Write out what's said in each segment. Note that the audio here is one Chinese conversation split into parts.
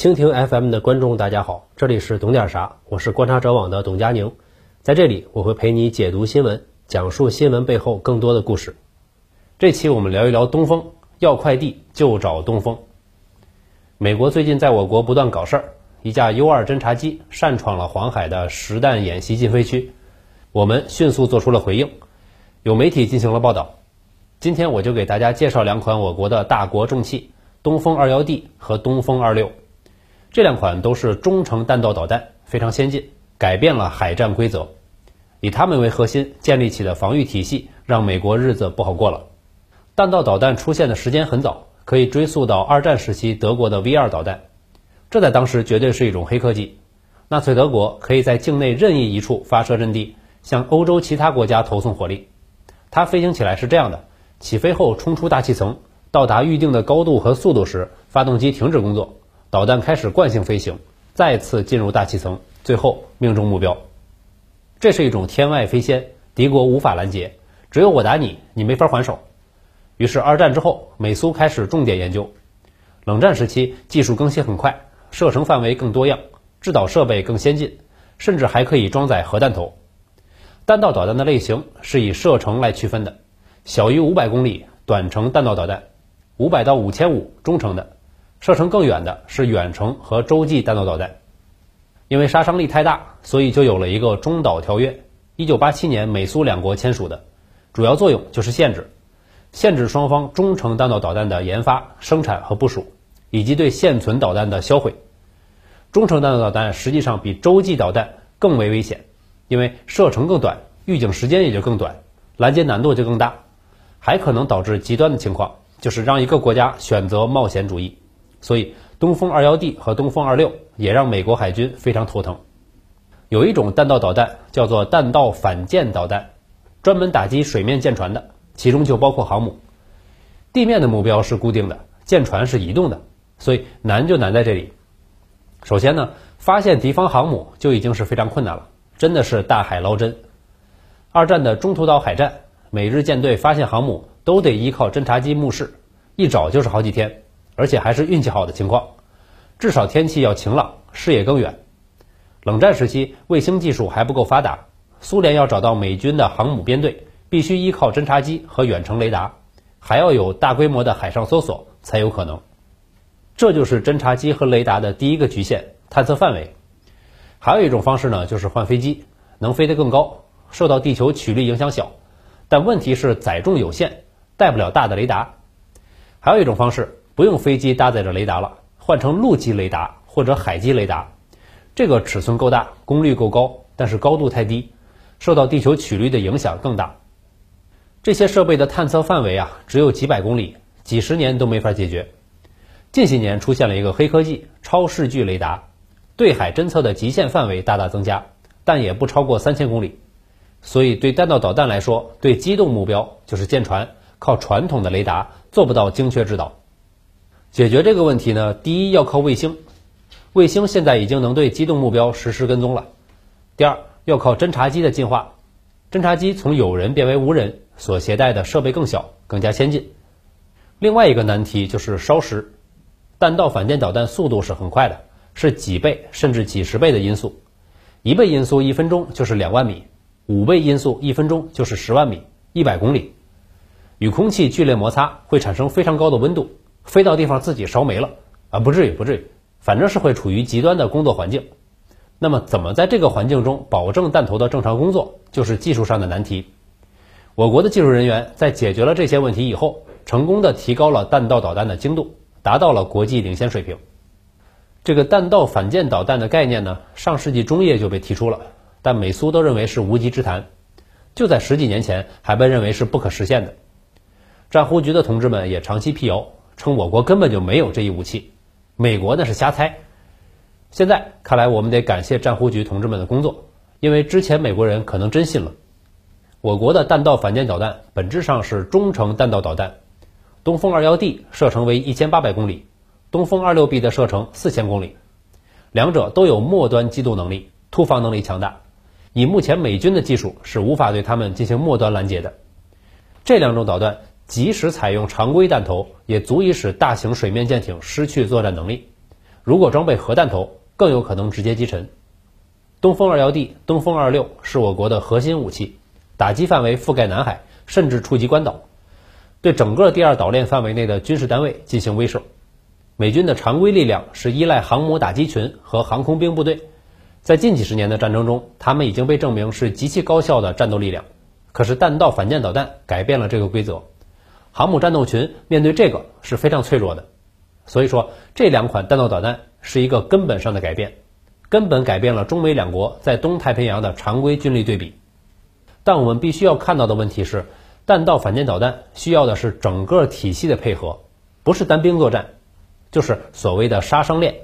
蜻蜓 FM 的观众，大家好，这里是懂点啥，我是观察者网的董佳宁，在这里我会陪你解读新闻，讲述新闻背后更多的故事。这期我们聊一聊东风，要快递就找东风。美国最近在我国不断搞事儿，一架 U-2 侦察机擅闯了黄海的实弹演习禁飞区，我们迅速做出了回应，有媒体进行了报道。今天我就给大家介绍两款我国的大国重器——东风 21D 和东风26。这两款都是中程弹道导弹，非常先进，改变了海战规则。以它们为核心建立起的防御体系，让美国日子不好过了。弹道导弹出现的时间很早。可以追溯到二战时期德国的 V2 导弹，这在当时绝对是一种黑科技。纳粹德国可以在境内任意一处发射阵地，向欧洲其他国家投送火力。它飞行起来是这样的：起飞后冲出大气层，到达预定的高度和速度时，发动机停止工作，导弹开始惯性飞行，再次进入大气层，最后命中目标。这是一种天外飞仙，敌国无法拦截，只有我打你，你没法还手。于是二战之后，美苏开始重点研究。冷战时期，技术更新很快，射程范围更多样，制导设备更先进，甚至还可以装载核弹头。弹道导弹的类型是以射程来区分的，小于五百公里短程弹道导弹，五百到五千五中程的，射程更远的是远程和洲际弹道导弹。因为杀伤力太大，所以就有了一个中导条约，一九八七年美苏两国签署的，主要作用就是限制。限制双方中程弹道导弹的研发、生产和部署，以及对现存导弹的销毁。中程弹道导弹实际上比洲际导弹更为危险，因为射程更短，预警时间也就更短，拦截难度就更大，还可能导致极端的情况，就是让一个国家选择冒险主义。所以，东风 21D 和东风26也让美国海军非常头疼。有一种弹道导弹叫做弹道反舰导弹，专门打击水面舰船的。其中就包括航母，地面的目标是固定的，舰船是移动的，所以难就难在这里。首先呢，发现敌方航母就已经是非常困难了，真的是大海捞针。二战的中途岛海战，美日舰队发现航母都得依靠侦察机目视，一找就是好几天，而且还是运气好的情况，至少天气要晴朗，视野更远。冷战时期，卫星技术还不够发达，苏联要找到美军的航母编队。必须依靠侦察机和远程雷达，还要有大规模的海上搜索才有可能。这就是侦察机和雷达的第一个局限——探测范围。还有一种方式呢，就是换飞机，能飞得更高，受到地球曲率影响小。但问题是载重有限，带不了大的雷达。还有一种方式，不用飞机搭载着雷达了，换成陆基雷达或者海基雷达。这个尺寸够大，功率够高，但是高度太低，受到地球曲率的影响更大。这些设备的探测范围啊，只有几百公里，几十年都没法解决。近些年出现了一个黑科技——超视距雷达，对海侦测的极限范围大大增加，但也不超过三千公里。所以对弹道导弹来说，对机动目标就是舰船，靠传统的雷达做不到精确制导。解决这个问题呢，第一要靠卫星，卫星现在已经能对机动目标实时跟踪了。第二要靠侦察机的进化，侦察机从有人变为无人。所携带的设备更小，更加先进。另外一个难题就是烧蚀，弹道反舰导弹速度是很快的，是几倍甚至几十倍的音速，一倍音速一分钟就是两万米，五倍音速一分钟就是十万米，一百公里。与空气剧烈摩擦会产生非常高的温度，飞到地方自己烧没了啊？不至于，不至于，反正是会处于极端的工作环境。那么怎么在这个环境中保证弹头的正常工作，就是技术上的难题。我国的技术人员在解决了这些问题以后，成功的提高了弹道导弹的精度，达到了国际领先水平。这个弹道反舰导弹的概念呢，上世纪中叶就被提出了，但美苏都认为是无稽之谈，就在十几年前还被认为是不可实现的。战忽局的同志们也长期辟谣，称我国根本就没有这一武器，美国那是瞎猜。现在看来，我们得感谢战忽局同志们的工作，因为之前美国人可能真信了。我国的弹道反舰导弹本质上是中程弹道导弹，东风 21D 射程为一千八百公里，东风 26B 的射程四千公里，两者都有末端机动能力，突防能力强大。以目前美军的技术是无法对他们进行末端拦截的。这两种导弹即使采用常规弹头，也足以使大型水面舰艇失去作战能力。如果装备核弹头，更有可能直接击沉。东风二幺 D、东风二六是我国的核心武器，打击范围覆盖南海，甚至触及关岛，对整个第二岛链范围内的军事单位进行威慑。美军的常规力量是依赖航母打击群和航空兵部队，在近几十年的战争中，他们已经被证明是极其高效的战斗力量。可是弹道反舰导弹改变了这个规则，航母战斗群面对这个是非常脆弱的。所以说，这两款弹道导弹是一个根本上的改变，根本改变了中美两国在东太平洋的常规军力对比。但我们必须要看到的问题是，弹道反舰导弹需要的是整个体系的配合，不是单兵作战。就是所谓的杀伤链，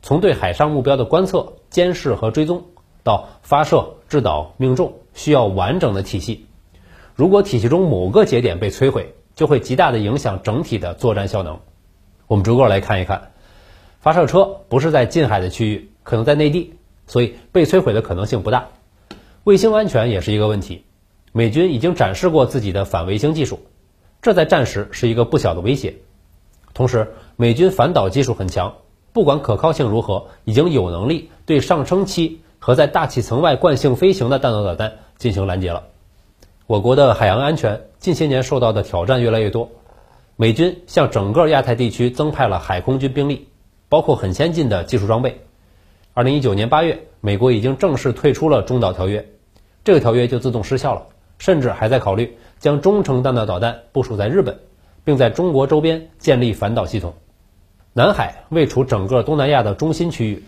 从对海上目标的观测、监视和追踪，到发射、制导、命中，需要完整的体系。如果体系中某个节点被摧毁，就会极大的影响整体的作战效能。我们逐个来看一看，发射车不是在近海的区域，可能在内地，所以被摧毁的可能性不大。卫星安全也是一个问题，美军已经展示过自己的反卫星技术，这在战时是一个不小的威胁。同时，美军反导技术很强，不管可靠性如何，已经有能力对上升期和在大气层外惯性飞行的弹道导弹进行拦截了。我国的海洋安全近些年受到的挑战越来越多，美军向整个亚太地区增派了海空军兵力，包括很先进的技术装备。二零一九年八月，美国已经正式退出了中导条约，这个条约就自动失效了，甚至还在考虑将中程弹道导弹部署在日本。并在中国周边建立反导系统。南海位处整个东南亚的中心区域，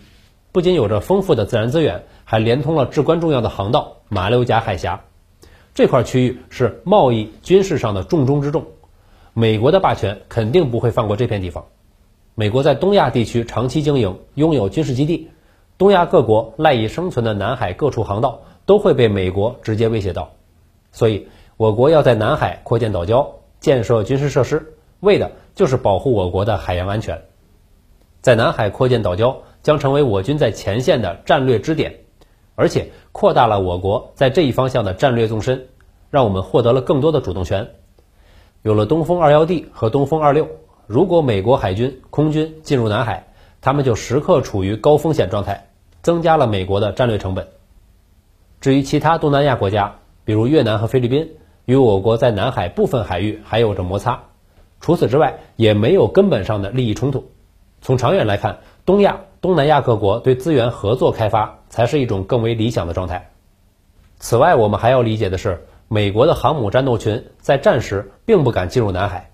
不仅有着丰富的自然资源，还连通了至关重要的航道马六甲海峡。这块区域是贸易、军事上的重中之重。美国的霸权肯定不会放过这片地方。美国在东亚地区长期经营，拥有军事基地，东亚各国赖以生存的南海各处航道都会被美国直接威胁到。所以，我国要在南海扩建岛礁。建设军事设施，为的就是保护我国的海洋安全。在南海扩建岛礁，将成为我军在前线的战略支点，而且扩大了我国在这一方向的战略纵深，让我们获得了更多的主动权。有了东风二幺 D 和东风二六，如果美国海军、空军进入南海，他们就时刻处于高风险状态，增加了美国的战略成本。至于其他东南亚国家，比如越南和菲律宾。与我国在南海部分海域还有着摩擦，除此之外也没有根本上的利益冲突。从长远来看，东亚、东南亚各国对资源合作开发才是一种更为理想的状态。此外，我们还要理解的是，美国的航母战斗群在战时并不敢进入南海，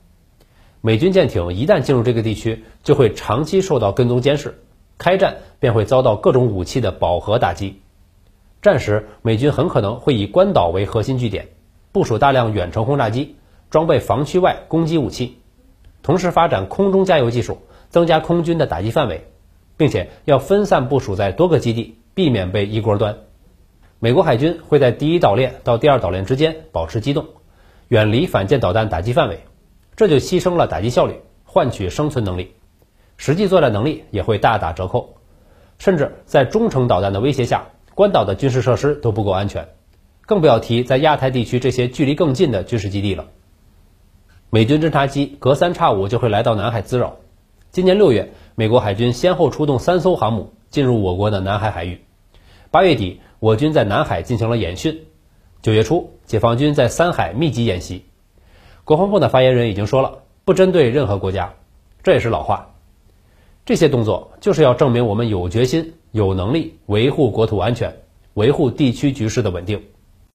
美军舰艇一旦进入这个地区，就会长期受到跟踪监视，开战便会遭到各种武器的饱和打击。战时，美军很可能会以关岛为核心据点。部署大量远程轰炸机，装备防区外攻击武器，同时发展空中加油技术，增加空军的打击范围，并且要分散部署在多个基地，避免被一锅端。美国海军会在第一岛链到第二岛链之间保持机动，远离反舰导弹打击范围，这就牺牲了打击效率，换取生存能力，实际作战能力也会大打折扣，甚至在中程导弹的威胁下，关岛的军事设施都不够安全。更不要提在亚太地区这些距离更近的军事基地了。美军侦察机隔三差五就会来到南海滋扰。今年六月，美国海军先后出动三艘航母进入我国的南海海域。八月底，我军在南海进行了演训。九月初，解放军在三海密集演习。国防部的发言人已经说了，不针对任何国家，这也是老话。这些动作就是要证明我们有决心、有能力维护国土安全，维护地区局势的稳定。